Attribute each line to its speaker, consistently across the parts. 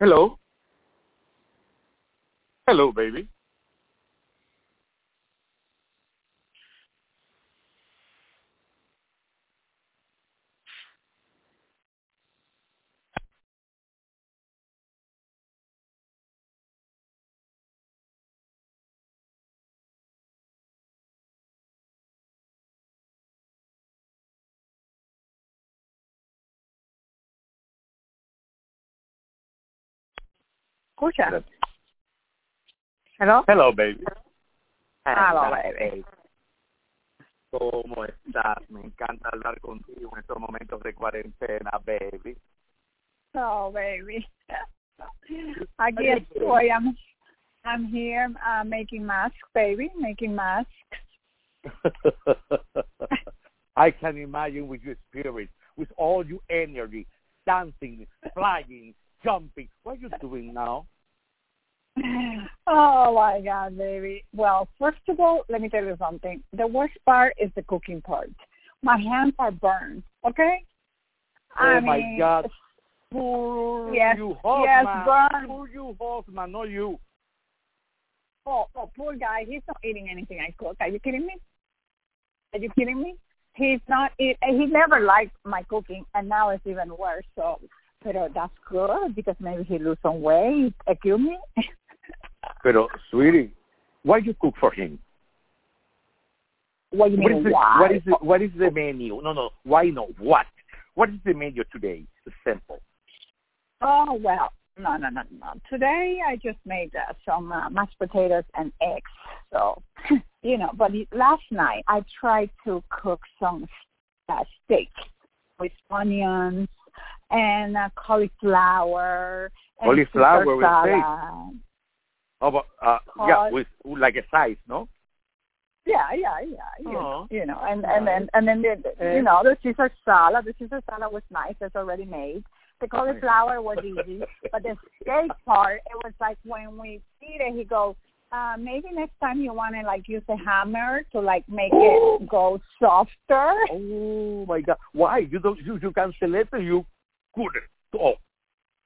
Speaker 1: Hello. Hello, baby.
Speaker 2: Escucha. Hello.
Speaker 1: Hello, baby.
Speaker 2: Hello, baby.
Speaker 1: ¿Cómo estás? Me encanta hablar contigo en estos momentos de cuarentena, baby.
Speaker 2: Oh, baby. Aquí estoy. I'm, I'm here uh, making masks, baby, making masks.
Speaker 1: I can imagine with your spirit, with all your energy, dancing, flying, jumping. What are you doing now?
Speaker 2: Oh my God, baby. Well, first of all, let me tell you something. The worst part is the cooking part. My hands are burned. Okay.
Speaker 1: Oh
Speaker 2: I
Speaker 1: my
Speaker 2: mean,
Speaker 1: God. Poor
Speaker 2: Yes,
Speaker 1: you,
Speaker 2: yes, burn.
Speaker 1: Poor you, Hoffman, not you.
Speaker 2: Oh, oh, poor guy. He's not eating anything I cook. Are you kidding me? Are you kidding me? He's not. Eat, he never liked my cooking, and now it's even worse. So, but that's good because maybe he lose some weight. Excuse me.
Speaker 1: Pero, sweetie, why you cook for him?
Speaker 2: what
Speaker 1: What is, the,
Speaker 2: why?
Speaker 1: what is the, what is the menu? No, no. Why no? What? What is the menu today? It's simple.
Speaker 2: Oh well, no, no, no, no. Today I just made uh, some uh, mashed potatoes and eggs. So, you know, but last night I tried to cook some uh, steak with onions and uh, cauliflower. And
Speaker 1: Cauliflower with steak?
Speaker 2: salad.
Speaker 1: Oh, but, uh, yeah,
Speaker 2: Cause-
Speaker 1: with like a size, no?
Speaker 2: Yeah, yeah, yeah. You,
Speaker 1: Oh.
Speaker 2: know, you know, and and then and then the, the-
Speaker 1: Eh.
Speaker 2: you know the Caesar salad. The Caesar salad was nice. It's already made. The cauliflower was easy, but the steak part, it was like when we eat it, he goes, uh, maybe next time you want to like use a hammer to like make it go softer.
Speaker 1: Oh my God! Why you don't you you cancel it? You couldn't. Oh,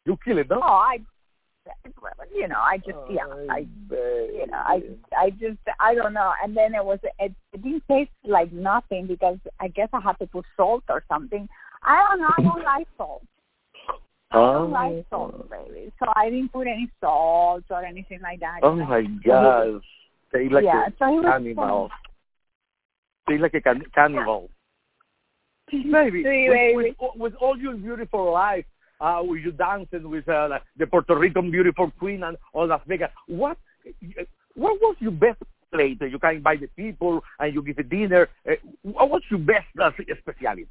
Speaker 1: you kill it, no?
Speaker 2: Oh, I, you know, I just yeah, I you know, I I just I don't know. And then it was it, it didn't taste like nothing because I guess I had to put salt or something. I don't know. I don't like salt. I don't
Speaker 1: Oh.
Speaker 2: like salt, baby. So I didn't put any salt or anything like that.
Speaker 1: Oh my God! They like
Speaker 2: yeah, so he
Speaker 1: a
Speaker 2: was
Speaker 1: animal. They like a can- cannibal. Baby,
Speaker 2: Sí,
Speaker 1: with, with, with all your beautiful life, uh, with you dancing with uh, like the Puerto Rican beautiful queen and all Las Vegas, what what was your best plate that you can invite the people and you give a dinner? Uh, what was your best uh, specialty?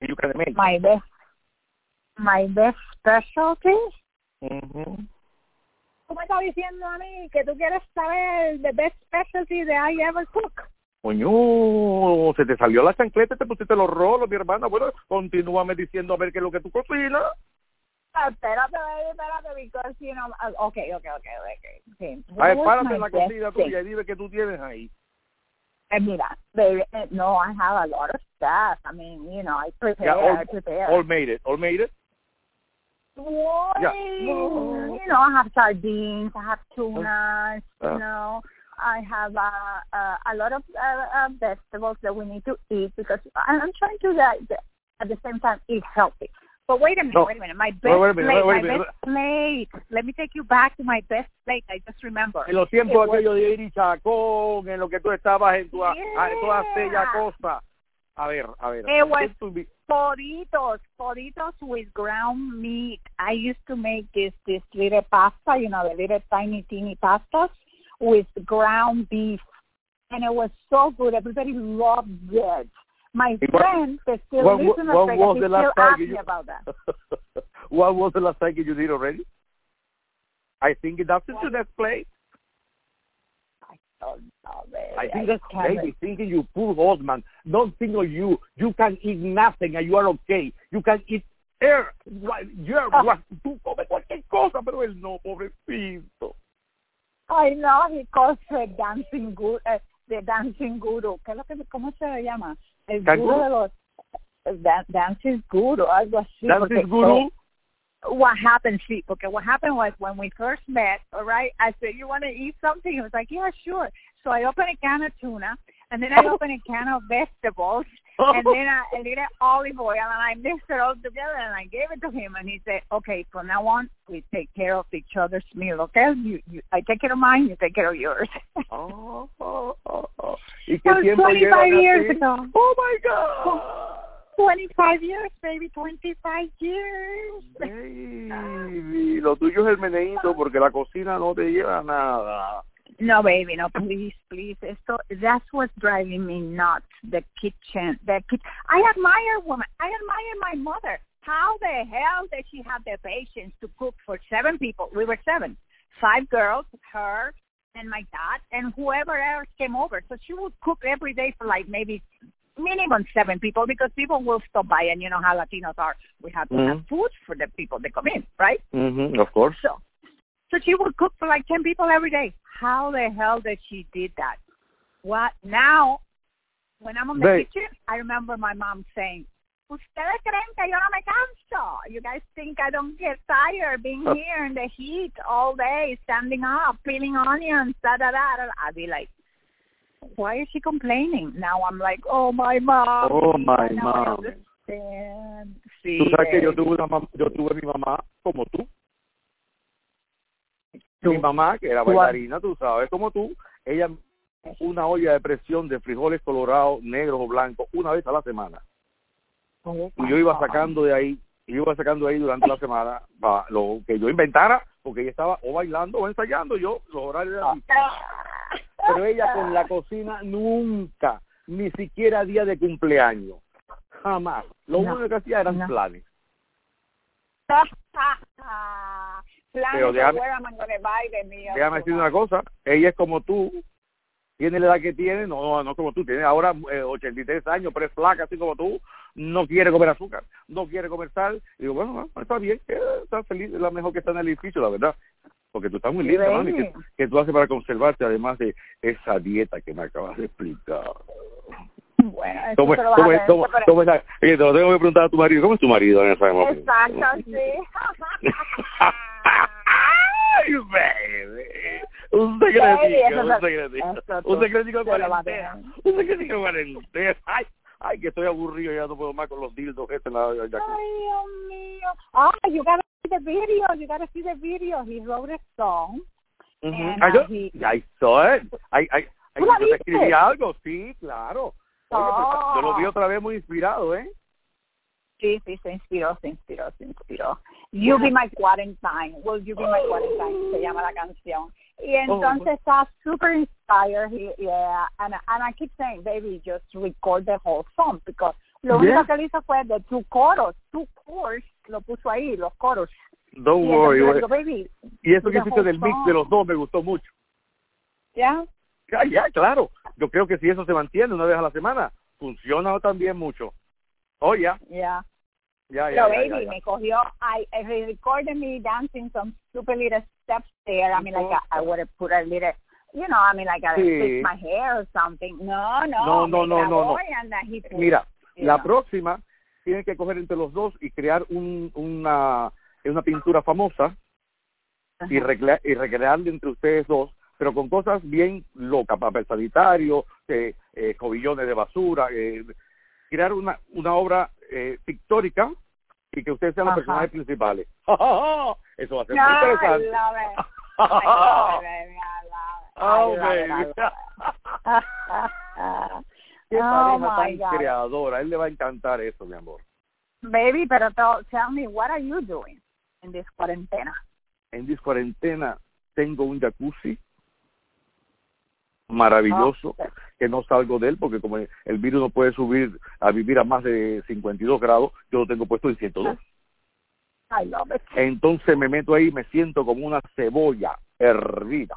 Speaker 1: You can make.
Speaker 2: my best my best specialty.
Speaker 1: Mhm.
Speaker 2: Tú me estás diciendo a mí que tú quieres saber the best specialty that I ever cook.
Speaker 1: Coño, se te salió la chancleta y te pusiste los rolos, mi hermana. Bueno, continúame diciendo a ver qué es lo que tú cocinas.
Speaker 2: Ah, Espérate, espérate, because, you know, okay, okay, okay, okay. okay.
Speaker 1: A ver,
Speaker 2: What
Speaker 1: párate
Speaker 2: my
Speaker 1: en la cocina tuya y dime qué tú tienes ahí.
Speaker 2: Eh, mira, baby, eh, no, I have a lot of stuff. I mean, you know, I prepare,
Speaker 1: Yeah, all,
Speaker 2: I prepare.
Speaker 1: all made it. All made it.
Speaker 2: Boy,
Speaker 1: Yeah.
Speaker 2: you know, I have sardines, I have tuna,
Speaker 1: Uh.
Speaker 2: you know, I have uh, uh, a lot of uh, uh, vegetables that we need to eat because I'm trying to uh, at the same time eat healthy. But wait a minute,
Speaker 1: No.
Speaker 2: wait a minute. My best
Speaker 1: Wait, wait minute,
Speaker 2: plate,
Speaker 1: a
Speaker 2: my best plate. Let me take you back to my best plate. I just remember.
Speaker 1: En los tiempos
Speaker 2: It was-
Speaker 1: aquellos de Iri Chacón, en lo que tú estabas en tu, a- en toda aquella cosa. A ver, a ver.
Speaker 2: It was-
Speaker 1: ¿qué tú
Speaker 2: Poritos, poritos with ground meat. I used to make this this little pasta, you know, the little tiny teeny pastas with ground beef, and it was so good. Everybody loved it. My
Speaker 1: Y what-
Speaker 2: friend, they still
Speaker 1: what-
Speaker 2: lives in
Speaker 1: what
Speaker 2: Vegas.
Speaker 1: was the
Speaker 2: still
Speaker 1: last time
Speaker 2: asked me
Speaker 1: you-
Speaker 2: about that.
Speaker 1: what was the last time you did already? I think that's into that plate.
Speaker 2: Oh, no,
Speaker 1: I think
Speaker 2: I
Speaker 1: that's
Speaker 2: can't
Speaker 1: thinking you poor old man. Don't think of you. You can eat nothing and you are okay. You can eat air. What, you're,
Speaker 2: Ah.
Speaker 1: what, tú comes cualquier cosa, pero él no, pobrecito.
Speaker 2: I know he calls the dancing guru, uh, the dancing guru. ¿Qué es lo que, ¿Cómo se llama? El guru de los dan- dancing guru, algo así.
Speaker 1: Dancing guru?
Speaker 2: what happened, see, okay, what happened was when we first met, all right, I said, you want to eat something? He was like, yeah, sure. So I opened a can of tuna, and then I opened a can of vegetables, and then I, a little olive oil, and I mixed it all together, and I gave it to him, and he said, okay, from now on, we take care of each other's meal, okay? You, you, I take care of mine, you take care of yours.
Speaker 1: oh, oh, oh, oh. ¿Y qué
Speaker 2: That was
Speaker 1: tiempo
Speaker 2: 25
Speaker 1: llevan
Speaker 2: years
Speaker 1: así?
Speaker 2: ago.
Speaker 1: Oh my God.
Speaker 2: 25 years, baby, 25 years.
Speaker 1: Baby, lo tuyo es el meneíto porque la cocina no te lleva nada.
Speaker 2: No, baby, no, please, please. Esto, that's what's driving me nuts. The kitchen, the kitchen. I admire women. I admire my mother. How the hell did she have the patience to cook for seven people? We were seven, five girls, her and my dad, and whoever else came over. So she would cook every day for like maybe minimum seven people because people will stop by, and you know how Latinos are. We have to have
Speaker 1: Mhm.
Speaker 2: food for the people that come in, right?
Speaker 1: Mm-hmm, of course.
Speaker 2: So, so she would cook for like 10 people every day. How the hell did she did that? What now, when I'm on the
Speaker 1: Babe.
Speaker 2: kitchen, I remember my mom saying, Ustedes creen que yo no me canso. You guys think I don't get tired being here in the heat all day, standing up, peeling onions, da da da. da. I'd be like, why is she complaining? Now I'm like, oh my mom.
Speaker 1: Oh, my mom.
Speaker 2: Sí,
Speaker 1: Tú sabes que yo tuve una yo tuve mi mamá como tú.
Speaker 2: Tú.
Speaker 1: Mi mamá, que era
Speaker 2: Tú-
Speaker 1: bailarina, tú sabes, como tú, ella una olla de presión de frijoles colorados, negros o blancos, una vez a la semana.
Speaker 2: Oh,
Speaker 1: Y yo iba sacando de ahí, yo iba sacando de ahí durante la semana lo que yo inventara, porque ella estaba o bailando o ensayando, yo los horarios eran. Pero ella con la cocina nunca, ni siquiera día de cumpleaños, jamás. Lo
Speaker 2: No,
Speaker 1: único que hacía eran
Speaker 2: no.
Speaker 1: planes. Pero déjame- Déjame decir una cosa, ella es como tú, tiene la edad que tiene, no, no, no como tú, tiene ahora eh, 83 años, pero es flaca así como tú, no quiere comer azúcar, no quiere comer sal. Y digo, bueno, bueno, está bien, eh, está feliz, es la mejor que está en el edificio, la verdad. Porque tú estás muy linda, mami, que tú haces para conservarte, además de esa dieta que me acabas de explicar.
Speaker 2: Bueno, eso
Speaker 1: ¿Cómo,
Speaker 2: se
Speaker 1: es-
Speaker 2: lo vas
Speaker 1: cómo,
Speaker 2: a
Speaker 1: es-
Speaker 2: ver,
Speaker 1: cómo,
Speaker 2: pero-
Speaker 1: cómo es la- oye, te lo tengo que preguntar a tu marido, ¿cómo es tu marido en esa momento?
Speaker 2: Exacto, sí.
Speaker 1: Ay, baby. Un secretico, un
Speaker 2: se-
Speaker 1: secretico. Un secretico de cuarentena.
Speaker 2: tener.
Speaker 1: Un secretico de cuarentena. Ay, ay, que estoy aburrido, ya no puedo más con los dildos este en la jacuzzi.
Speaker 2: Ay, Dios mío. Ah, you gotta see the video. You gotta see the video. He wrote a song.
Speaker 1: Ujú.
Speaker 2: and,
Speaker 1: Ay, yo,
Speaker 2: uh, he-
Speaker 1: I saw it. Ay, ay, ay,
Speaker 2: ¿Tú la
Speaker 1: yo te
Speaker 2: viste?
Speaker 1: escribí algo, sí, claro. Oye, pues,
Speaker 2: Oh.
Speaker 1: yo lo vi otra vez muy inspirado, ¿eh?
Speaker 2: Sí, sí, se inspiró, se inspiró, se inspiró. You be my quarantine. Will you be my quarantine? Se llama la canción. Y entonces está super inspired. He, yeah, and, and I keep saying, baby, just record the whole song because lo
Speaker 1: Yeah.
Speaker 2: único que él hizo fue de two coros, two chords, lo puso ahí, los coros.
Speaker 1: Don't
Speaker 2: y
Speaker 1: worry.
Speaker 2: digo, baby,
Speaker 1: Y eso que hiciste del mix de los dos me gustó mucho.
Speaker 2: ¿ya?
Speaker 1: Ya, ya, claro. Yo creo que si eso se mantiene una vez a la semana, funciona también mucho. Oh, ya,
Speaker 2: Yeah.
Speaker 1: ya, ya.
Speaker 2: Pero baby, me cogió, I, I recorded me dancing some super little steps there. I mean, like, I, I would have put a little, you know, I mean, like, I
Speaker 1: Sí.
Speaker 2: fix my hair or something. No, no,
Speaker 1: No, no, no, no, no.
Speaker 2: y
Speaker 1: Mira, la
Speaker 2: know.
Speaker 1: próxima tienen que coger entre los dos y crear un, una, una pintura famosa y,
Speaker 2: Ajá.
Speaker 1: recrea- y recrearla entre ustedes dos, pero con cosas bien locas, papel sanitario, eh, eh, jovillones de basura, eh, crear una, una obra eh, pictórica y que ustedes sean los
Speaker 2: Ajá.
Speaker 1: personajes principales. Eso va a ser muy
Speaker 2: I
Speaker 1: interesante. Oh, baby. Qué
Speaker 2: oh,
Speaker 1: pareja tan
Speaker 2: God.
Speaker 1: creadora. A él le va a encantar eso, mi amor.
Speaker 2: Baby, pero tell, me, what are you doing in this quarantena?
Speaker 1: En dis cuarentena tengo un jacuzzi maravilloso
Speaker 2: Ah,
Speaker 1: que no salgo de él porque como el virus no puede subir a vivir a más de 52 grados, yo lo tengo puesto en 102.
Speaker 2: I love it.
Speaker 1: Entonces me meto ahí y me siento como una cebolla hervida,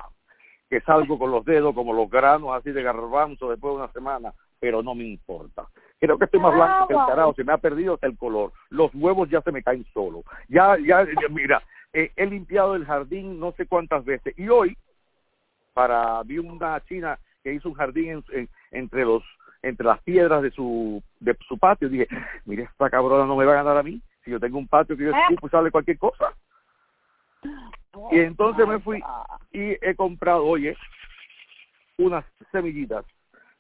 Speaker 1: que salgo con los dedos como los granos así de garbanzo después de una semana, pero no me importa. Creo que estoy más blanco que el
Speaker 2: Ah,
Speaker 1: carajo, se me ha perdido hasta el color. Los huevos ya se me caen solo. Ya, ya, ya, mira, eh, he limpiado el jardín no sé cuántas veces y hoy para vi una china que hizo un jardín en- en- entre los entre las piedras de su de su patio dije mire esta cabrona no me va a ganar a mí Si yo tengo un patio que yo escupo y sale cualquier cosa. y entonces me fui y he comprado, oye, unas semillitas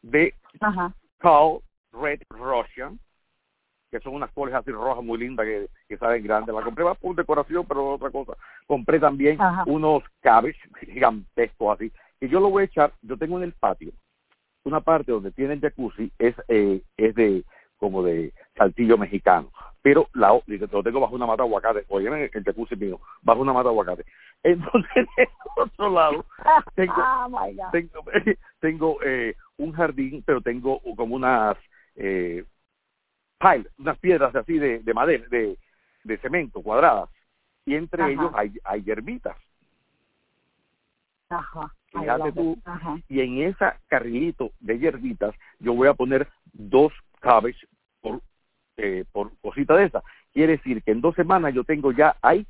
Speaker 1: de
Speaker 2: Ajá.
Speaker 1: Red Russian, que son unas coles así rojas muy lindas que, que salen grandes. La compré más por decoración, pero otra cosa. Compré también
Speaker 2: Ajá.
Speaker 1: unos cabbage gigantescos así. Y yo lo voy a echar, yo tengo en el patio una parte donde tiene el jacuzzi, es, eh, es de como de saltillo mexicano. Pero la, lo tengo bajo una mata de aguacate. Oye, el jacuzzi mío, bajo una mata de aguacate. Entonces, en otro lado, tengo,
Speaker 2: oh God.
Speaker 1: tengo, tengo eh, un jardín, pero tengo como unas eh, piles, unas piedras así de, de madera, de, de cemento, cuadradas. Y entre
Speaker 2: Ajá.
Speaker 1: ellos hay, hay hierbitas.
Speaker 2: Ajá.
Speaker 1: Fíjate tú.
Speaker 2: Ajá.
Speaker 1: Y en esa carrilito de hierbitas yo voy a poner dos cabbage por, eh, por cosita de esa. Quiere decir que en dos semanas yo tengo ya ahí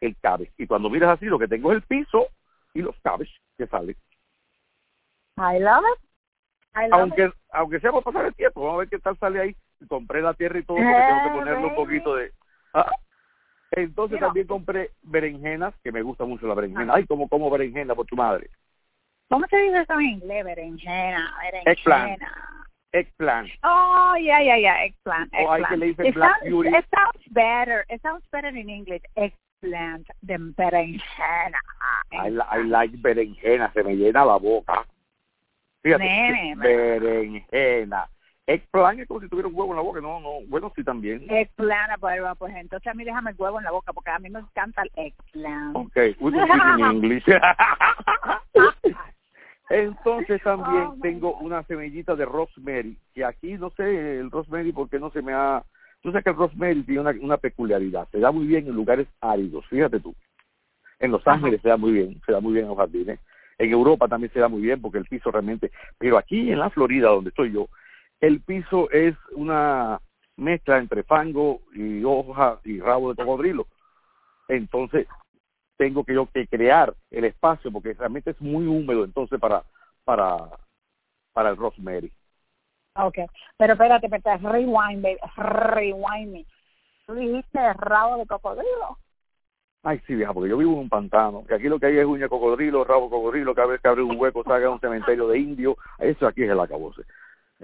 Speaker 1: el cabbage. Y cuando miras así, lo que tengo es el piso y los cabbage que salen.
Speaker 2: I love it. I love
Speaker 1: aunque
Speaker 2: it.
Speaker 1: aunque sea por pasar el tiempo, vamos a ver qué tal sale ahí. Compré la tierra y todo, porque tengo que
Speaker 2: Eh,
Speaker 1: ponerle un poquito de... Ah. Entonces
Speaker 2: Mira.
Speaker 1: también compré berenjenas, que me gusta mucho la berenjena.
Speaker 2: Ajá.
Speaker 1: Ay, como como berenjena por tu madre.
Speaker 2: ¿Cómo se dice eso en inglés? Berenjena,
Speaker 1: Eggplant.
Speaker 2: berenjena.
Speaker 1: Eggplant.
Speaker 2: Oh, yeah, yeah, yeah, eggplant,
Speaker 1: O hay
Speaker 2: eggplant.
Speaker 1: que le dicen
Speaker 2: it,
Speaker 1: black
Speaker 2: sounds,
Speaker 1: beauty.
Speaker 2: it sounds better. It sounds better in English, eggplant than berenjena.
Speaker 1: I, li- I like berenjena, se me llena la boca. Fíjate,
Speaker 2: Nene,
Speaker 1: berenjena. Eggplant es como si tuviera un huevo en la boca. No, no, bueno, sí también.
Speaker 2: Eggplant, pues, pues entonces a mí déjame el huevo en la boca porque a mí me encanta el eggplant.
Speaker 1: Ok, we can speak in English. Entonces también
Speaker 2: Oh,
Speaker 1: tengo una semillita de rosemary, que aquí no sé el rosemary porque no se me ha... Tú sabes que el rosemary tiene una, una peculiaridad, se da muy bien en lugares áridos, fíjate tú. En Los
Speaker 2: Ajá.
Speaker 1: Ángeles se da muy bien, se da muy bien en los jardines. En Europa también se da muy bien porque el piso realmente... Pero aquí en la Florida, donde estoy yo, el piso es una mezcla entre fango y hoja y rabo de cocodrilo. Entonces, tengo que yo que crear el espacio porque realmente es muy húmedo entonces para para para el rosemary.
Speaker 2: Okay, pero espérate, espérate, rewind, baby, rewind me. Tú dijiste rabo de cocodrilo.
Speaker 1: Ay, sí, vieja, porque yo vivo en un pantano, que aquí lo que hay es uña de cocodrilo, rabo de cocodrilo, cada vez que abre un hueco salga un cementerio de indio, eso aquí es el acabose.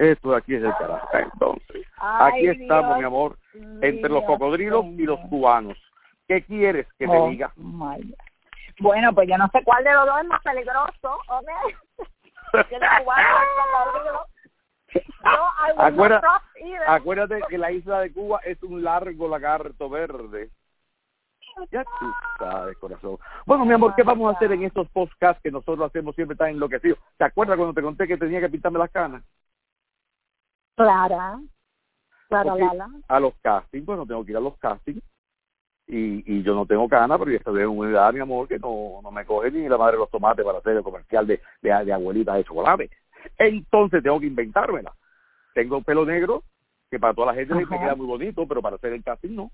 Speaker 1: Esto de aquí es el carajo. Entonces, aquí estamos,
Speaker 2: Dios
Speaker 1: mi amor, entre los cocodrilos y los cubanos. ¿Qué quieres que
Speaker 2: Oh,
Speaker 1: te diga?
Speaker 2: my God. Bueno, pues yo no sé cuál de los dos es más peligroso, ¿ok? Que el cubano o el cocodrilo. No, either.
Speaker 1: Acuérdate que la isla de Cuba es un largo lagarto verde. Ya tú sabes, corazón. Bueno, mi amor, ¿qué vamos a hacer en estos podcasts que nosotros hacemos siempre tan enloquecidos? ¿Te acuerdas cuando te conté que tenía que pintarme las canas?
Speaker 2: Clara, Clara Lala.
Speaker 1: A los castings, bueno, tengo que ir a los castings. Y, y yo no tengo canas, pero ya estoy en una edad, mi amor, que no, no me coge ni la madre de los tomates para hacer el comercial de, de, de abuelitas de chocolate. Entonces tengo que inventármela. Tengo pelo negro, que para toda la gente me queda muy bonito, pero para hacer el casting no.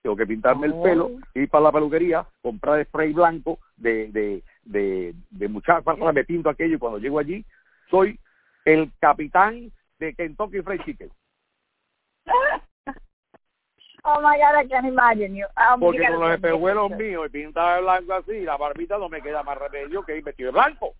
Speaker 1: Tengo que pintarme el
Speaker 2: Oh.
Speaker 1: pelo, ir para la peluquería, comprar spray blanco de, de, de, de muchacha, me pinto aquello y cuando llego allí soy el capitán de Kentucky Fried Chicken.
Speaker 2: Oh my God, I can imagine you. Um,
Speaker 1: Porque
Speaker 2: you
Speaker 1: con los
Speaker 2: send me
Speaker 1: espejuelos míos y pintada de blanco así, la barbita no me queda más remedio que ir vestido de blanco.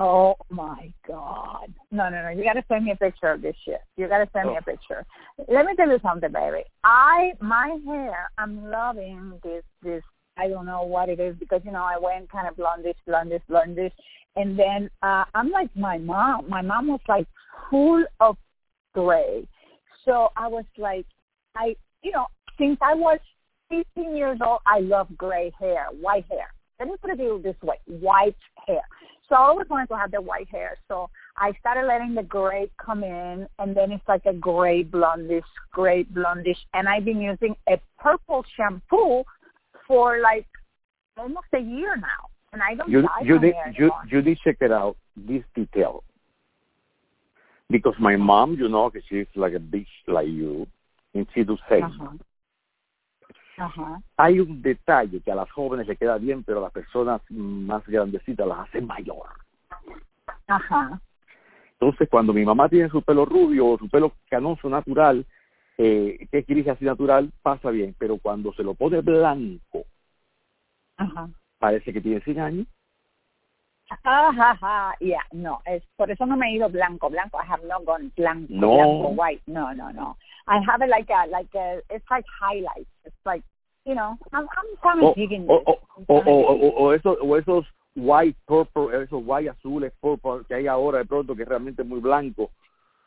Speaker 2: Oh my God. No, no, no. You gotta send me a picture of this shit. You gotta send me
Speaker 1: Oh.
Speaker 2: a picture. Let me tell you something, baby. I my hair, I'm loving this this I don't know what it is because you know I went kind of blondish, blondish, blondish and then uh I'm like my mom. My mom was like full of gray. So I was like I you know, since I was fifteen years old I love gray hair, white hair. Let me put it this way, white hair. So I always wanted to have the white hair. So I started letting the gray come in, and then it's like a gray blondish, gray blondish. And I've been using a purple shampoo for like almost a year now, and I don't
Speaker 1: You,
Speaker 2: dye
Speaker 1: you,
Speaker 2: my
Speaker 1: need,
Speaker 2: hair
Speaker 1: you,
Speaker 2: anymore.
Speaker 1: you need to check it out, this detail. Because my mom, you know, she's like a bitch like you, and she do say,
Speaker 2: Ajá. Ajá.
Speaker 1: hay un detalle que a las jóvenes le queda bien, pero a las personas más grandecitas las hace mayor.
Speaker 2: Ajá.
Speaker 1: Entonces, cuando mi mamá tiene su pelo rubio o su pelo canoso natural, eh, que es gris así natural, pasa bien, pero cuando se lo pone blanco,
Speaker 2: Ajá.
Speaker 1: parece que tiene 100 años.
Speaker 2: Ajá, yeah, no, es por eso no me he ido blanco, blanco. I have not gone blanco,
Speaker 1: No.
Speaker 2: blanco, white. No, no, no. I have it like a, like a, it's like highlights. It's like, you know, I'm, I'm kind of digging
Speaker 1: o,
Speaker 2: this.
Speaker 1: o,
Speaker 2: I'm
Speaker 1: o, o- o esos, o esos white purple, esos white azules purple que hay ahora de pronto que es realmente muy blanco.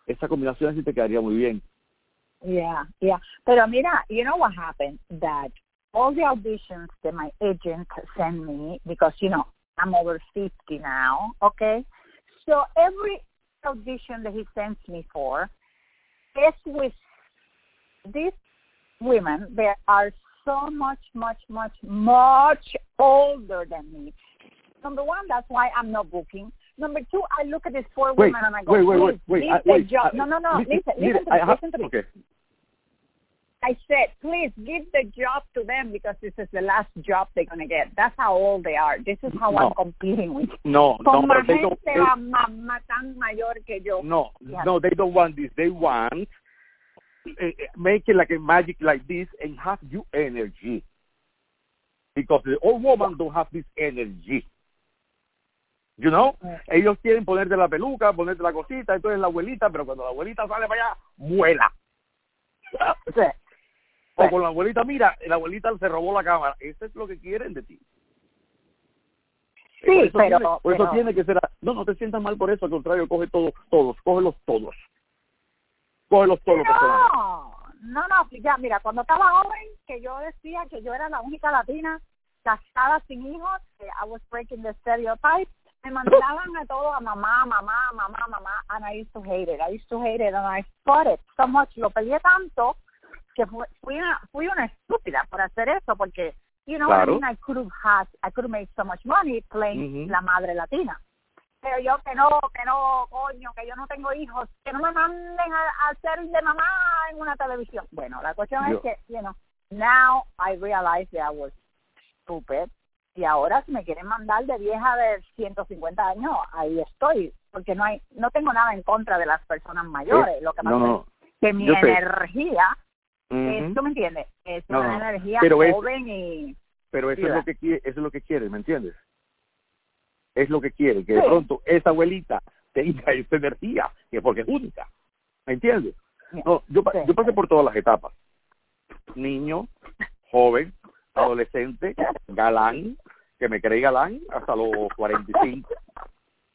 Speaker 1: Esa combinación así te quedaría muy bien.
Speaker 2: Yeah, yeah. Pero mira, you know what happened? That all the auditions that my agent sent me, because, you know, I'm over 50 now, okay? So every audition that he sends me for is with these women that are so much, much, much, much older than me. Number one, that's why I'm not booking. Number two, I look at these four
Speaker 1: Wait,
Speaker 2: women and I go,
Speaker 1: wait, wait, wait,
Speaker 2: "Please,
Speaker 1: wait,
Speaker 2: leave
Speaker 1: I-
Speaker 2: the
Speaker 1: wait. I-
Speaker 2: no, no, no.
Speaker 1: li-
Speaker 2: Listen, listen to me.
Speaker 1: have-
Speaker 2: Listen to me.
Speaker 1: okay.
Speaker 2: I said, please give the job to them because this is the last job they're going to get. That's how old they are. This is how
Speaker 1: No.
Speaker 2: I'm competing with.
Speaker 1: No, no,
Speaker 2: Con
Speaker 1: they don't, they-
Speaker 2: la mamá tan mayor que yo.
Speaker 1: no,
Speaker 2: Yeah.
Speaker 1: no, they don't want this. They want uh, make it like a magic like this and have you energy. Because the old woman don't have this energy. You know? Ellos quieren ponerte la peluca, ponerte la cosita, entonces la abuelita, pero cuando la abuelita sale para allá, vuela.
Speaker 2: Sí.
Speaker 1: O con la abuelita, mira, la abuelita se robó la cámara. Eso es lo que quieren de ti.
Speaker 2: Sí,
Speaker 1: eso
Speaker 2: pero-
Speaker 1: tiene- por eso tiene que ser. No, no te sientas mal por eso, al contrario, coge todos, todos, cógelos todos. Cógelos todos.
Speaker 2: No, no, no, ya, mira, cuando estaba joven, que yo decía que yo era la única latina casada sin hijos, que I was breaking the stereotype, me mandaban a todo a mamá, mamá, mamá, mamá, and I used to hate it. I used to hate it, and I fought it so much. Lo peleé tanto que fui, fui, una, fui una estúpida por hacer eso, porque, you know
Speaker 1: Claro.
Speaker 2: I mean, I could have had, I could have made so much money playing
Speaker 1: Ujú.
Speaker 2: la madre latina pero yo que no, que no, coño, que yo no tengo hijos, que no me manden a, a ser de mamá en una televisión. Bueno, la cuestión
Speaker 1: Yo-
Speaker 2: es que, you know, now I realize that I was stupid y ahora si me quieren mandar de vieja de 150 años, ahí estoy, porque no hay, no tengo nada en contra de las personas mayores,
Speaker 1: Eh,
Speaker 2: lo que pasa
Speaker 1: no, no.
Speaker 2: es que mi
Speaker 1: yo
Speaker 2: energía, es. ¿tú me entiendes? Es una
Speaker 1: no.
Speaker 2: energía
Speaker 1: Pero es-
Speaker 2: joven y...
Speaker 1: Pero eso es lo que quiere, eso es lo que quiere, ¿me entiendes? Es lo que quiere, que de pronto esa abuelita tenga esa energía, que porque es única, ¿me entiendes? No, yo,
Speaker 2: Sí,
Speaker 1: yo pasé
Speaker 2: sí.
Speaker 1: por todas las etapas. Niño, joven, adolescente, galán, que me creí galán hasta los 45.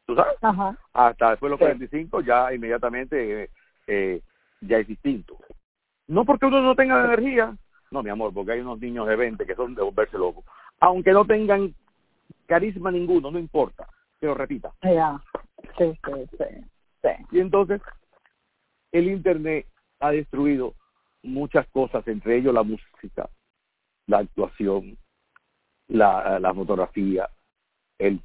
Speaker 1: ¿Tú sabes?
Speaker 2: Ajá.
Speaker 1: Hasta después de los
Speaker 2: Sí.
Speaker 1: 45 ya inmediatamente eh, eh, ya es distinto. No porque uno no tenga energía, no, mi amor, porque hay unos niños de 20 que son de volverse locos. Aunque no tengan carisma ninguno, no importa, que lo repita.
Speaker 2: Ya. Sí, sí, sí. sí.
Speaker 1: Y entonces, el Internet ha destruido muchas cosas, entre ellos la música, la actuación, la, la fotografía, el...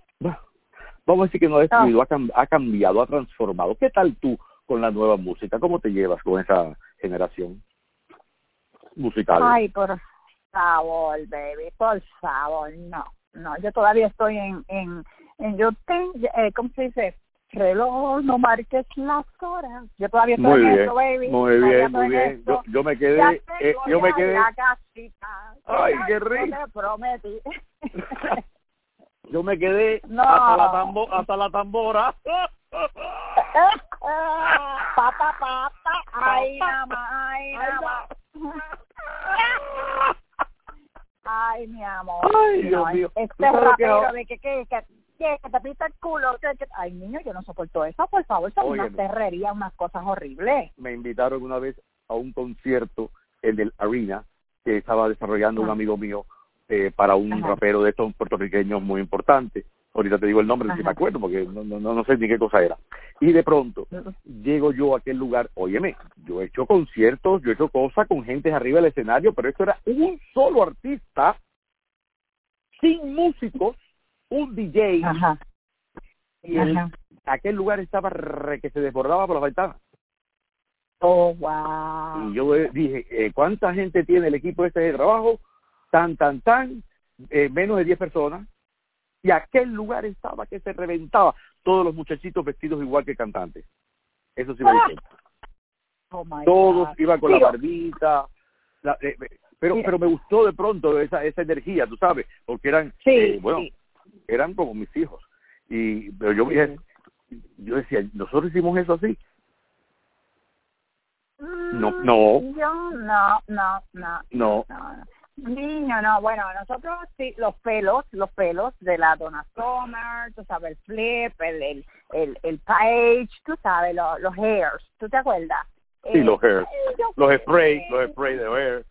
Speaker 1: vamos a decir que no ha destruido, ha, cam- ha cambiado, ha transformado. ¿Qué tal tú con la nueva música? ¿Cómo te llevas con esa generación musical?
Speaker 2: Ay, por favor, baby, por favor, no, no, yo todavía estoy en, en, en yo tengo, eh, ¿cómo se dice? Reloj, no marques las horas. Yo todavía estoy
Speaker 1: muy
Speaker 2: en
Speaker 1: bien,
Speaker 2: baby.
Speaker 1: muy
Speaker 2: todavía
Speaker 1: bien, muy
Speaker 2: en
Speaker 1: bien. Yo, yo me quedé, eh, yo me quedé,
Speaker 2: la casita.
Speaker 1: Ay, qué rico.
Speaker 2: te prometí.
Speaker 1: yo me quedé
Speaker 2: No.
Speaker 1: hasta la tambo, hasta la tambora.
Speaker 2: pata, pata, ay, nada más, ay, nada más. Ay, mi amor.
Speaker 1: Ay, Dios
Speaker 2: No,
Speaker 1: mío. ¿Tú
Speaker 2: Este
Speaker 1: que
Speaker 2: rapero
Speaker 1: ahora-
Speaker 2: de que, que, que, que, que te pita el culo. Que, que- Ay, niño, yo no soporto eso. Por favor, son unas terrerías, unas cosas horribles.
Speaker 1: me invitaron una vez a un concierto, el del Arena, que estaba desarrollando un
Speaker 2: Ah.
Speaker 1: amigo mío eh, para un
Speaker 2: Ajá.
Speaker 1: rapero de estos puertorriqueños muy importante. Ahorita te digo el nombre, si me acuerdo, porque no, no, no sé ni qué cosa era. Y de pronto llego yo a aquel lugar, óyeme, yo he hecho conciertos, yo he hecho cosas con gente arriba del escenario, pero esto era un solo artista, sin músicos, un DJ,
Speaker 2: Ajá.
Speaker 1: y el-
Speaker 2: Ajá.
Speaker 1: aquel lugar estaba re que se desbordaba por las ventanas.
Speaker 2: Oh, wow.
Speaker 1: Y yo eh, dije, eh, ¿cuánta gente tiene el equipo este de trabajo? Tan, tan, tan, eh, menos de 10 personas. Y aquel lugar estaba que se reventaba. Todos los muchachitos vestidos igual que cantantes. Eso sí me
Speaker 2: Ah.
Speaker 1: cuenta.
Speaker 2: Oh
Speaker 1: Todos
Speaker 2: God.
Speaker 1: iban con
Speaker 2: Sí,
Speaker 1: la barbita. la- eh, eh, pero,
Speaker 2: Sí.
Speaker 1: pero me gustó de pronto esa, esa energía, tú sabes, porque eran,
Speaker 2: Sí,
Speaker 1: eh, bueno,
Speaker 2: sí.
Speaker 1: eran como mis hijos. Y, pero yo dije, yo decía, nosotros hicimos eso así. No,
Speaker 2: Mm,
Speaker 1: no.
Speaker 2: Yo no, no, no.
Speaker 1: No.
Speaker 2: No, no. Niño, no, bueno, nosotros sí, los pelos, los pelos de la Donna Summer, tú sabes, el flip, el, el, el, el page, tú sabes, los, los hairs, ¿tú te acuerdas?
Speaker 1: Sí,
Speaker 2: Eh,
Speaker 1: los hairs. Los spray,
Speaker 2: sí,
Speaker 1: los spray de hair.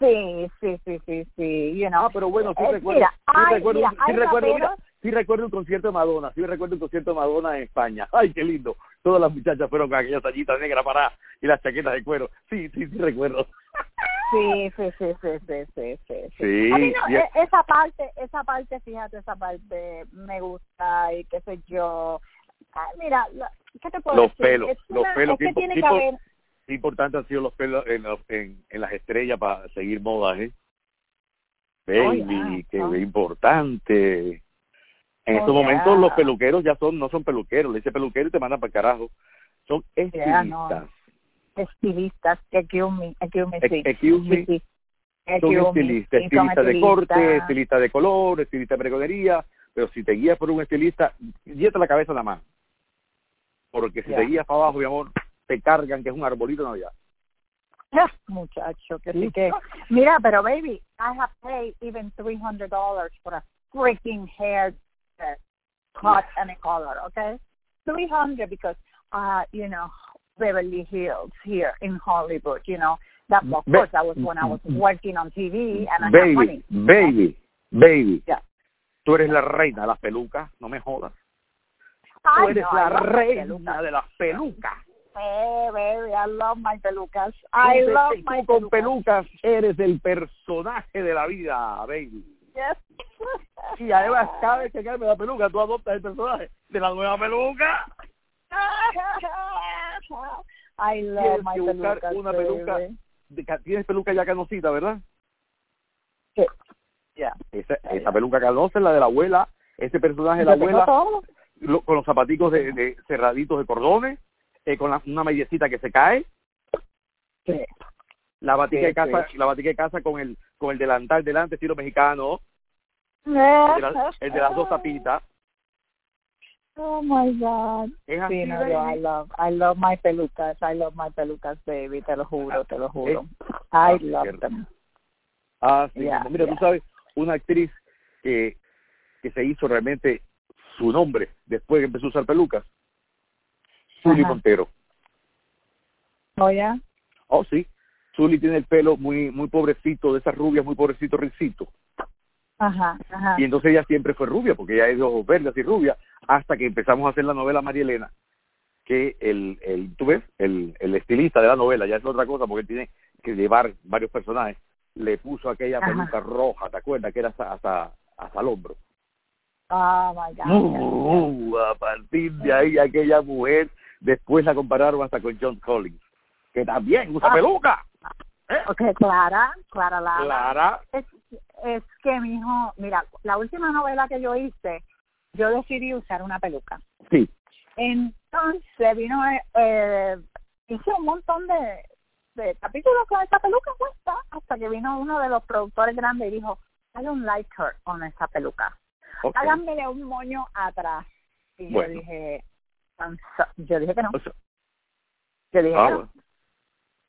Speaker 2: Sí, sí, sí, sí, sí, you know.
Speaker 1: Ah, pero bueno, sí
Speaker 2: Eh,
Speaker 1: recuerdo,
Speaker 2: mira,
Speaker 1: sí recuerdo,
Speaker 2: mira,
Speaker 1: sí recuerdo, mira, sí recuerdo un concierto de Madonna, sí recuerdo un concierto de Madonna en España. Ay, qué lindo. Todas las muchachas fueron con aquella tallita negra para y las chaquetas de cuero. Sí, sí, sí recuerdo.
Speaker 2: Sí, sí, sí, sí, sí, sí, sí.
Speaker 1: Sí,
Speaker 2: A mí no,
Speaker 1: y-
Speaker 2: e- esa parte, esa parte, fíjate, esa parte me gusta y qué sé yo. Ah, mira, ¿qué te puedo
Speaker 1: Los
Speaker 2: decir?
Speaker 1: pelos,
Speaker 2: Es
Speaker 1: los
Speaker 2: una-
Speaker 1: pelos,
Speaker 2: Es que
Speaker 1: tipo-
Speaker 2: tiene que
Speaker 1: tipo-
Speaker 2: haber,
Speaker 1: Qué importante han sido los pelos en, en, en las estrellas para seguir modas, ¿eh? Baby,
Speaker 2: Oh, yeah.
Speaker 1: qué
Speaker 2: Oh.
Speaker 1: importante. En
Speaker 2: Oh,
Speaker 1: estos momentos
Speaker 2: yeah.
Speaker 1: los peluqueros ya son, no son peluqueros, le dice peluquero y te mandan para el carajo. Son
Speaker 2: Yeah, no.
Speaker 1: Estilistas.
Speaker 2: excuse me, excuse me, sí.
Speaker 1: Ex- excuse me,
Speaker 2: Sí, sí.
Speaker 1: son
Speaker 2: me,
Speaker 1: estilistas, estilistas de corte,
Speaker 2: estilistas
Speaker 1: de color, estilistas de pregonería, pero si te guías por un estilista, guíate la cabeza nada más. Porque si
Speaker 2: Ya.
Speaker 1: te guías para abajo, mi amor, te cargan que es un arbolito de Navidad.
Speaker 2: Ah, Muchacho, que sí que. Mira, pero baby, I have paid even $300 for a freaking hair cut and a color, okay? 300 because, uh, you know, Beverly Hills here in Hollywood, you know. That, of
Speaker 1: Be-
Speaker 2: course, that was when I was working on TV and I had
Speaker 1: Baby,
Speaker 2: money.
Speaker 1: baby, baby.
Speaker 2: Yeah.
Speaker 1: Tú eres la reina de las pelucas, no me jodas. Tú eres la reina de las pelucas.
Speaker 2: Hey, baby, I love my pelucas. I love my
Speaker 1: con
Speaker 2: pelucas.
Speaker 1: pelucas eres el personaje de la vida, baby.
Speaker 2: Yes.
Speaker 1: Y además, cada vez que cae la peluca, tú adoptas el personaje de la nueva peluca.
Speaker 2: I love
Speaker 1: Tienes
Speaker 2: my
Speaker 1: que buscar
Speaker 2: pelucas,
Speaker 1: una peluca. De Tienes peluca ya canosita, ¿verdad?
Speaker 2: Sí. Ya.
Speaker 1: Esa, esa peluca canosa es la de la abuela. Ese personaje de la abuela, lo- con los zapaticos de, de cerraditos de cordones, eh, con la- una mediecita que se cae,
Speaker 2: Sí.
Speaker 1: la batica
Speaker 2: Sí,
Speaker 1: de casa,
Speaker 2: sí.
Speaker 1: la batica de casa con el con el delantal delante estilo mexicano, el de, la- el de las dos tapitas.
Speaker 2: Oh my God.
Speaker 1: Es así,
Speaker 2: Sí, no, yo, I love, I love my pelucas. I love my pelucas, baby. Te lo juro, te lo juro.
Speaker 1: ah,
Speaker 2: I love them.
Speaker 1: Ah, sí.
Speaker 2: Yeah.
Speaker 1: Mira,
Speaker 2: yeah.
Speaker 1: tú sabes, una actriz que, que se hizo realmente su nombre después que empezó a usar pelucas, Zully
Speaker 2: Ajá.
Speaker 1: Montero.
Speaker 2: Oh, yeah.
Speaker 1: Oh, sí. Zully tiene el pelo muy muy pobrecito, de esas rubias, muy pobrecito, ricito.
Speaker 2: Ajá, ajá.
Speaker 1: Y entonces ella siempre fue rubia, porque ella es de ojos verdes y rubia, hasta que empezamos a hacer la novela María Elena, que el, el tú ves, el, el estilista de la novela, ya es otra cosa, porque él tiene que llevar varios personajes, le puso aquella
Speaker 2: Ajá.
Speaker 1: peluca roja, ¿te acuerdas? Que era hasta, hasta, hasta el hombro.
Speaker 2: Oh my God.
Speaker 1: Uh, a partir de ahí, aquella mujer, después la compararon hasta con John Collins, que también usa
Speaker 2: Ah.
Speaker 1: peluca. ¿eh?
Speaker 2: Okay, Clara, Clara Lara.
Speaker 1: Clara.
Speaker 2: Es, es que, mi hijo, mira, la última novela que yo hice, yo decidí usar una peluca.
Speaker 1: Sí.
Speaker 2: Entonces vino, eh, hice un montón de, de capítulos con esta peluca puesta, hasta que vino uno de los productores grandes y dijo, I don't like her con esa peluca.
Speaker 1: ok.
Speaker 2: Háganmele un moño atrás. Y
Speaker 1: Bueno.
Speaker 2: yo dije, yo dije que no.
Speaker 1: O sea,
Speaker 2: Yo dije
Speaker 1: ah,
Speaker 2: que no.
Speaker 1: bueno.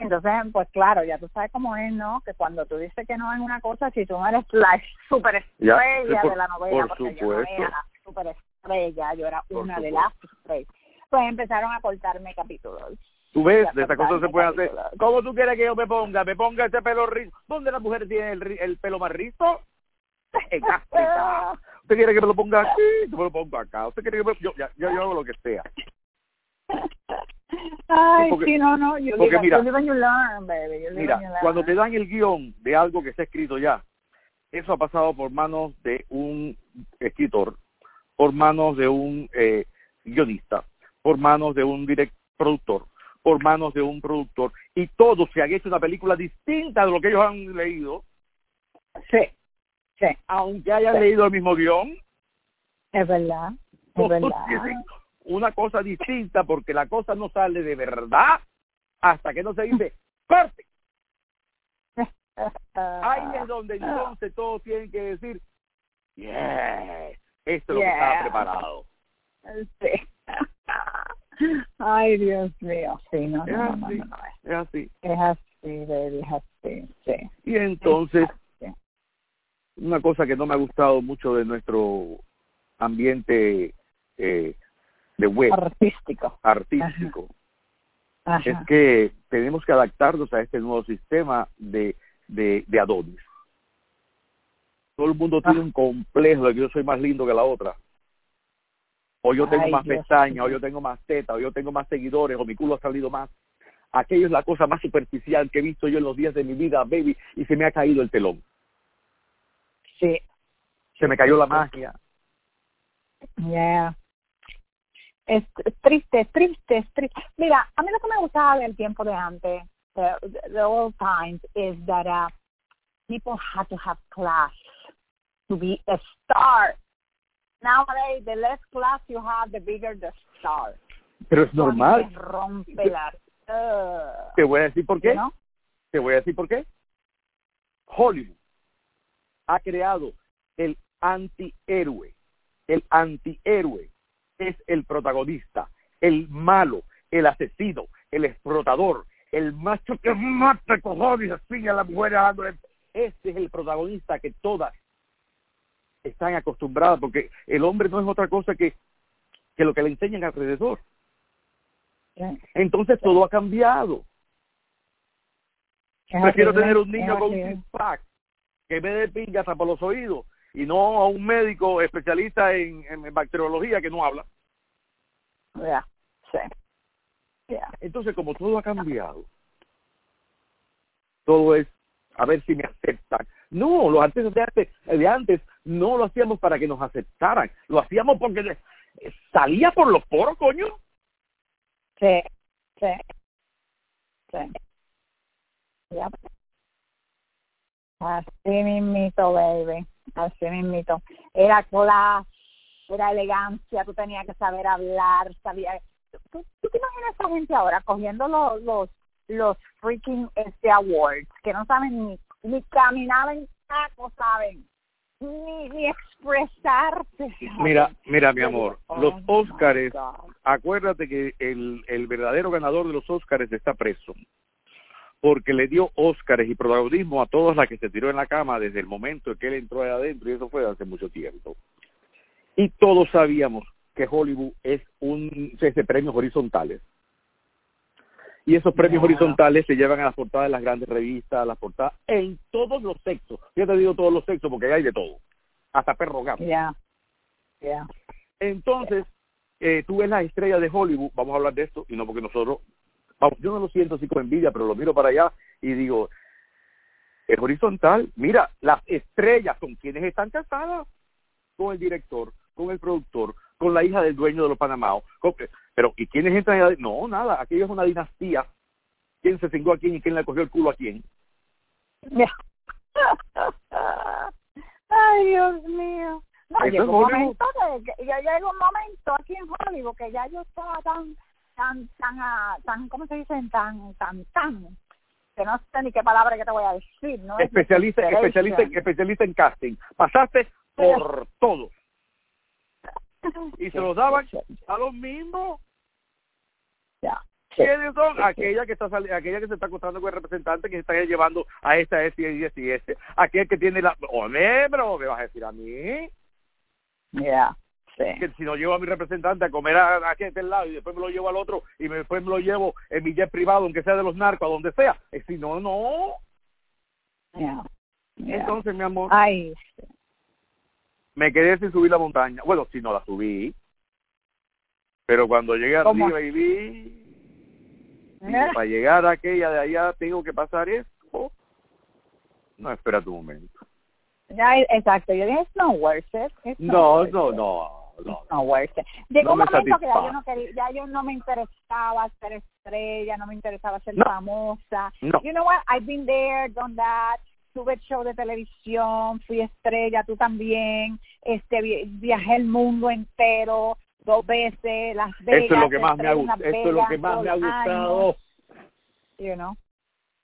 Speaker 2: Entonces, pues claro, ya tú sabes cómo es, ¿no? Que cuando tú dices que no en una cosa, si tú no eres la super
Speaker 1: Ya,
Speaker 2: estrella
Speaker 1: sí, por-
Speaker 2: de la novela,
Speaker 1: por
Speaker 2: porque yo no
Speaker 1: supuesto.
Speaker 2: era la super estrella, yo era una de las estrellas, pues empezaron a cortarme capítulos.
Speaker 1: Tú ves, de estas cosas se puede hacer. ¿Cómo tú quieres que yo me ponga? ¿Me ponga ese pelo rizo? ¿Dónde la mujer tiene el, el pelo más rizo? En África. ¿Usted quiere que me lo ponga aquí? Yo me lo pongo acá. ¿Usted quiere que me yo, ya, yo, yo hago lo que sea.
Speaker 2: Ay,
Speaker 1: porque-
Speaker 2: sí, no, no, you
Speaker 1: porque
Speaker 2: live,
Speaker 1: mira,
Speaker 2: you live and you learn, baby, you live
Speaker 1: Mira,
Speaker 2: and you learn.
Speaker 1: cuando te dan el guion de algo que está escrito ya, eso ha pasado por manos de un escritor, por manos de un eh, guionista, por manos de un direct productor, por manos de un productor, y todos se han hecho una película distinta de lo que ellos han leído,
Speaker 2: Sí, sí,
Speaker 1: aunque hayan
Speaker 2: Sí.
Speaker 1: leído el mismo guion,
Speaker 2: es verdad, es verdad.
Speaker 1: una cosa distinta porque la cosa no sale de verdad hasta que no se dice corte. Ahí es donde entonces todos tienen que decir, yeah, esto es lo que estaba preparado.
Speaker 2: Sí. Ay, Dios mío, sí, no,
Speaker 1: Es
Speaker 2: no, no,
Speaker 1: así,
Speaker 2: no, no,
Speaker 1: es así.
Speaker 2: es así, baby, es así, sí.
Speaker 1: Y entonces, una cosa que no me ha gustado mucho de nuestro ambiente eh, de web
Speaker 2: Artístico.
Speaker 1: artístico
Speaker 2: Ajá.
Speaker 1: es que tenemos que adaptarnos a este nuevo sistema de, de, de Adonis. Todo el mundo tiene
Speaker 2: Ah.
Speaker 1: un complejo de que yo soy más lindo que la otra. O yo tengo
Speaker 2: Ay,
Speaker 1: más
Speaker 2: Dios
Speaker 1: pestañas, o yo tengo más tetas, o yo tengo más seguidores, o mi culo ha salido más. Aquello es la cosa más superficial que he visto yo en los días de mi vida, baby, y se me ha caído el telón.
Speaker 2: Sí,
Speaker 1: Se me cayó la magia.
Speaker 2: yeah. Es triste, es triste, es triste. Mira, a mí lo que me gustaba del tiempo de antes, the, the old times, is that uh, people had to have class to be a star. Nowadays, the less class you have, the bigger the star.
Speaker 1: Pero es normal.
Speaker 2: me rompe la... uh,
Speaker 1: Te voy a decir por qué.
Speaker 2: ¿no?
Speaker 1: Te voy a decir por qué. Hollywood ha creado el antihéroe. El antihéroe es el protagonista, el malo, el asesino, el explotador, el macho que mata cojones y así a la mujer dándole. Este es el protagonista que todas están acostumbradas, porque el hombre no es otra cosa que, que lo que le enseñan alrededor. Entonces todo ha cambiado. Prefiero tener un niño con un six-pack que me dé pingas hasta por los oídos y no a un médico especialista en, en bacteriología que no habla.
Speaker 2: Yeah, sí. Yeah.
Speaker 1: Entonces, como todo ha cambiado, todo es a ver si me aceptan. No, los artistas de antes, de antes no lo hacíamos para que nos aceptaran, lo hacíamos porque salía por los poros, coño.
Speaker 2: Sí, sí, sí. Así mismito, baby. Así mismito. Era clase, era elegancia, tú tenías que saber hablar, sabía... ¿Tú, tú te imaginas esa gente ahora cogiendo los los los freaking este awards que no saben ni ni caminar en taco, saben, ni. ¿saben?
Speaker 1: Mira, mira, mi amor, los
Speaker 2: oh, my
Speaker 1: Óscares, acuérdate que el, el verdadero ganador de los Óscares está preso, porque le dio Óscares y protagonismo a todas las que se tiró en la cama desde el momento en que él entró ahí adentro, y eso fue hace mucho tiempo. Y todos sabíamos que Hollywood es un de premios horizontales. Y esos premios horizontales se llevan a las portadas de las grandes revistas, a las portadas en todos los sexos. Yo te digo todos los sexos porque hay de todo, hasta perro gato.
Speaker 2: Yeah, yeah.
Speaker 1: Entonces, eh, tú ves las estrellas de Hollywood, vamos a hablar de esto, y no porque nosotros, vamos, yo no lo siento así con envidia, pero lo miro para allá y digo, es horizontal, mira, las estrellas con quienes están casadas, con el director, con el productor, con la hija del dueño de los Panamaos, con- pero ¿y quiénes entran? No, nada, aquello es una dinastía, quién se cingó a quién y quién le cogió el culo a quién.
Speaker 2: Ay, Dios mío. No, llegó
Speaker 1: es
Speaker 2: un momento de, ya llegó un momento aquí en Hollywood que ya yo estaba tan, tan, tan, ah, tan, ¿cómo se dice? Tan, tan, tan, que no sé ni qué palabra que te voy a decir, ¿no? Es
Speaker 1: Especialista,
Speaker 2: desesperation.
Speaker 1: especialista, especialista en casting. Pasaste por todo. Y se los daban a los mismos.
Speaker 2: Ya.
Speaker 1: ¿Quiénes son? Aquella que está sali- aquella que se está acostando con el representante que se está llevando a esta, este y este y este. Aquel que tiene la... Hombre, pero me vas a decir a mí
Speaker 2: Ya. Sí.
Speaker 1: que si no llevo a mi representante a comer a, a aquel lado y después me lo llevo al otro y me- después me lo llevo en mi jet privado, aunque sea de los narcos, a donde sea. Eh, si no, no.
Speaker 2: Ya.
Speaker 1: Entonces, mi amor,
Speaker 2: Ay,
Speaker 1: me quedé sin subir la montaña. Bueno, si no la subí. Pero cuando llegué
Speaker 2: ¿Cómo?
Speaker 1: arriba y vi,
Speaker 2: ¿Eh?
Speaker 1: para llegar a aquella de allá tengo que pasar esto. No, espera tu momento.
Speaker 2: Ya, exacto. Yo dije, it's not worth it. It's not
Speaker 1: No,
Speaker 2: worth
Speaker 1: no,
Speaker 2: it.
Speaker 1: no, no.
Speaker 2: no worth it. Llegó
Speaker 1: No
Speaker 2: un
Speaker 1: me
Speaker 2: momento que ya yo no quería, ya yo no me interesaba ser estrella, no me interesaba ser
Speaker 1: No.
Speaker 2: famosa.
Speaker 1: No.
Speaker 2: You know what? I've been there, done that. Tuve show de televisión, fui estrella, tú también. Este vi- viajé el mundo entero dos veces, Las Vegas.
Speaker 1: Eso es lo que más me ha gustado. Es lo que más me ha gustado.
Speaker 2: you know.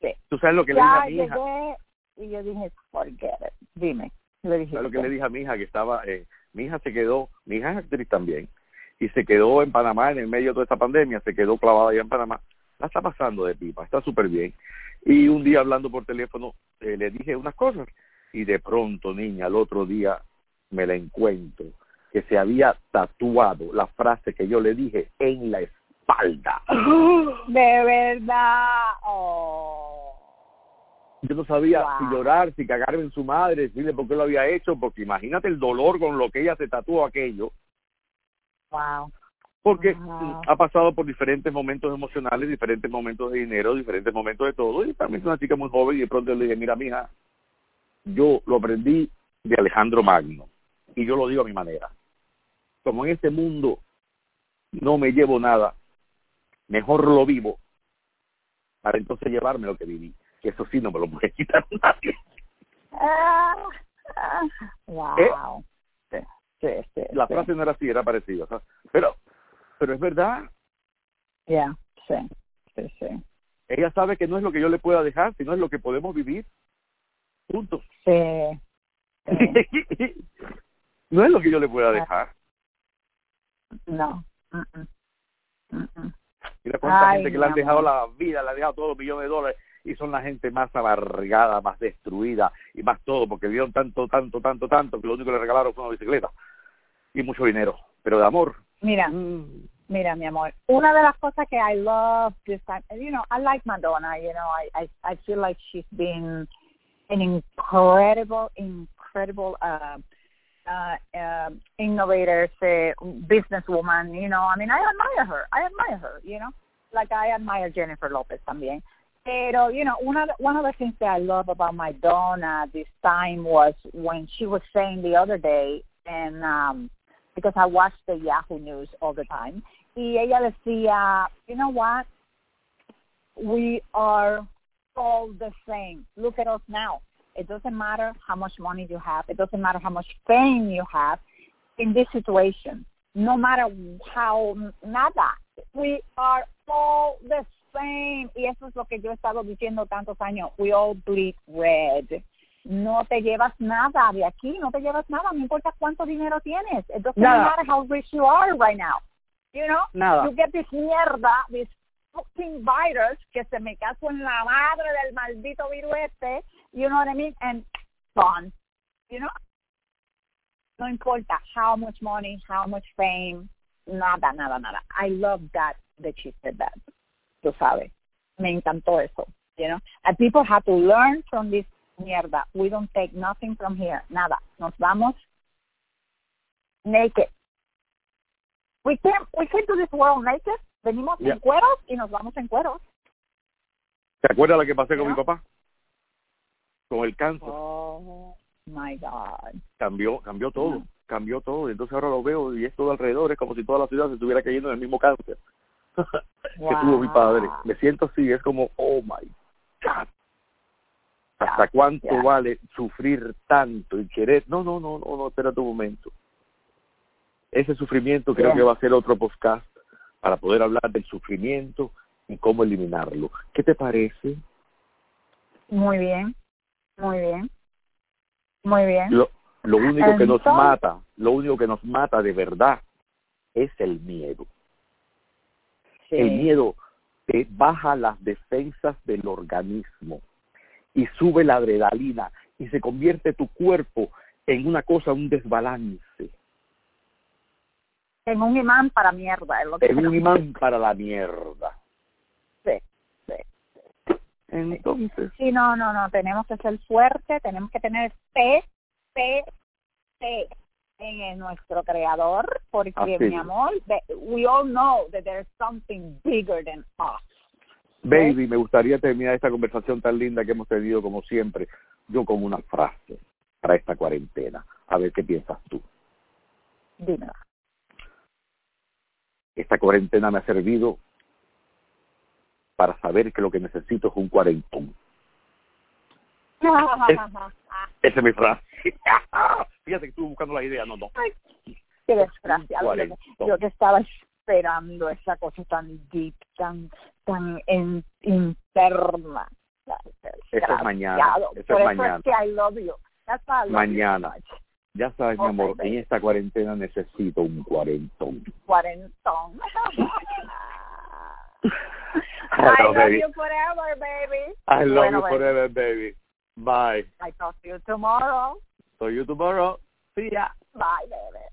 Speaker 1: Sí. ¿Tú sabes lo que le dije a mi
Speaker 2: hija? Y yo dije, forget it. Dime. Le dije,
Speaker 1: ¿Sabes lo que le dije a mi hija? Que estaba, eh, mi hija se quedó, mi hija es actriz también, y se quedó en Panamá en el medio de toda esta pandemia, se quedó clavada allá en Panamá. La está pasando de pipa, está súper bien. Y un día hablando por teléfono, eh, le dije unas cosas, y de pronto, niña, al otro día me la encuentro, que se había tatuado la frase que yo le dije en la espalda.
Speaker 2: De verdad. Oh.
Speaker 1: Yo no sabía si llorar, si cagarme en su madre, decirle por qué lo había hecho, porque imagínate el dolor con lo que ella se tatuó aquello.
Speaker 2: Wow.
Speaker 1: Porque ha pasado por diferentes momentos emocionales, diferentes momentos de dinero, diferentes momentos de todo, y también es una chica muy joven y de pronto le dije, mira, mija, yo lo aprendí de Alejandro Magno, y yo lo digo a mi manera. Como en este mundo no me llevo nada, mejor lo vivo para entonces llevarme lo que viví. Que eso sí no me lo puede quitar nadie.
Speaker 2: Ah, ah, wow.
Speaker 1: ¿Eh? La frase no era así, era parecida. Pero, pero es verdad.
Speaker 2: Ya, sí, sí, sí.
Speaker 1: Ella sabe que no es lo que yo le pueda dejar, sino es lo que podemos vivir. Punto.
Speaker 2: Sí.
Speaker 1: no es lo que yo le pueda dejar.
Speaker 2: No.
Speaker 1: Mira cuánta gente que le han dejado la vida, le han dejado todos los millones de dólares y son la gente más amargada, más destruida y más todo, porque dieron tanto, tanto, tanto, tanto, que lo único que le regalaron fue una bicicleta y mucho dinero, pero de amor.
Speaker 2: Mira, mm. mira, mi amor, una de las cosas que I love this time, you know, I like Madonna, you know, I, I, I feel like she's been an incredible, incredible uh, uh, uh, innovator, say, businesswoman. You know, I mean, I admire her. I admire her. You know, like I admire Jennifer Lopez también. Pero, you know, one of the, one of the things that I love about my Madonna this time was when she was saying the other day, and um, because I watch the Yahoo News all the time, y ella decía, you know what? We are all the same. Look at us now. It doesn't matter how much money you have. It doesn't matter how much fame you have in this situation. No matter how, nada. We are all the same. Y eso es lo que yo he estado diciendo tantos años. We all bleed red. No te llevas nada de aquí, no te llevas nada, no importa cuánto dinero tienes. It doesn't nada. matter how rich you are right now. You know?
Speaker 1: Nada.
Speaker 2: You get this mierda, this fucking virus, que se me caso en la madre del maldito virus este, you know what I mean? And gone. You know? No importa how much money, how much fame, nada, nada, nada. I love that that she said that. Tú sabes. Me encantó eso. You know? And people have to learn from this mierda. We don't take nothing from here. Nada. Nos vamos naked. We came, we came to this world naked. Venimos yeah. en cueros y nos vamos en cueros.
Speaker 1: ¿Te acuerdas lo que pasé con mi papá? Con el cáncer.
Speaker 2: Oh, my God.
Speaker 1: Cambió, cambió todo, cambió todo. Entonces ahora lo veo y es todo alrededor, es como si toda la ciudad se estuviera cayendo en el mismo cáncer que tuvo mi padre. Me siento así, es como, oh my God. ¿Hasta cuánto vale sufrir tanto y querer? No, no, no, no, no, espera un momento. Ese sufrimiento creo que va a ser otro podcast para poder hablar del sufrimiento y cómo eliminarlo. ¿Qué te parece?
Speaker 2: Muy bien. Muy bien. Muy bien.
Speaker 1: Lo, lo único que nos mata, lo único que nos mata de verdad es el miedo. El miedo te baja las defensas del organismo y sube la adrenalina y se convierte tu cuerpo en una cosa, un desbalance.
Speaker 2: En un imán para mierda. Es lo
Speaker 1: que en un imán para la mierda. Entonces.
Speaker 2: Sí, no, no, no, tenemos que ser fuertes, tenemos que tener fe, fe, fe en nuestro creador, porque mi amor, we all know that there's something bigger than us.
Speaker 1: Baby, me gustaría terminar esta conversación tan linda que hemos tenido como siempre, yo con una frase para esta cuarentena. A ver qué piensas tú.
Speaker 2: Dime.
Speaker 1: Esta cuarentena me ha servido para saber que lo que necesito es un cuarentón. esa es mi frase. Fíjate que estuve buscando la idea, no, no.
Speaker 2: qué desgracia. Yo que estaba esperando esa cosa tan deep, tan tan en, interna.
Speaker 1: Eso es mañana. Eso
Speaker 2: Por
Speaker 1: es
Speaker 2: eso
Speaker 1: mañana.
Speaker 2: es que I love you. That's why I love
Speaker 1: Mañana.
Speaker 2: You.
Speaker 1: Ya sabes, mi amor,
Speaker 2: baby.
Speaker 1: en esta cuarentena necesito un cuarentón.
Speaker 2: Cuarentón. I love
Speaker 1: baby.
Speaker 2: you forever, baby.
Speaker 1: I love
Speaker 2: Bueno,
Speaker 1: you forever, baby. Bye.
Speaker 2: I talk to you tomorrow.
Speaker 1: See you tomorrow. See ya.
Speaker 2: Bye, baby.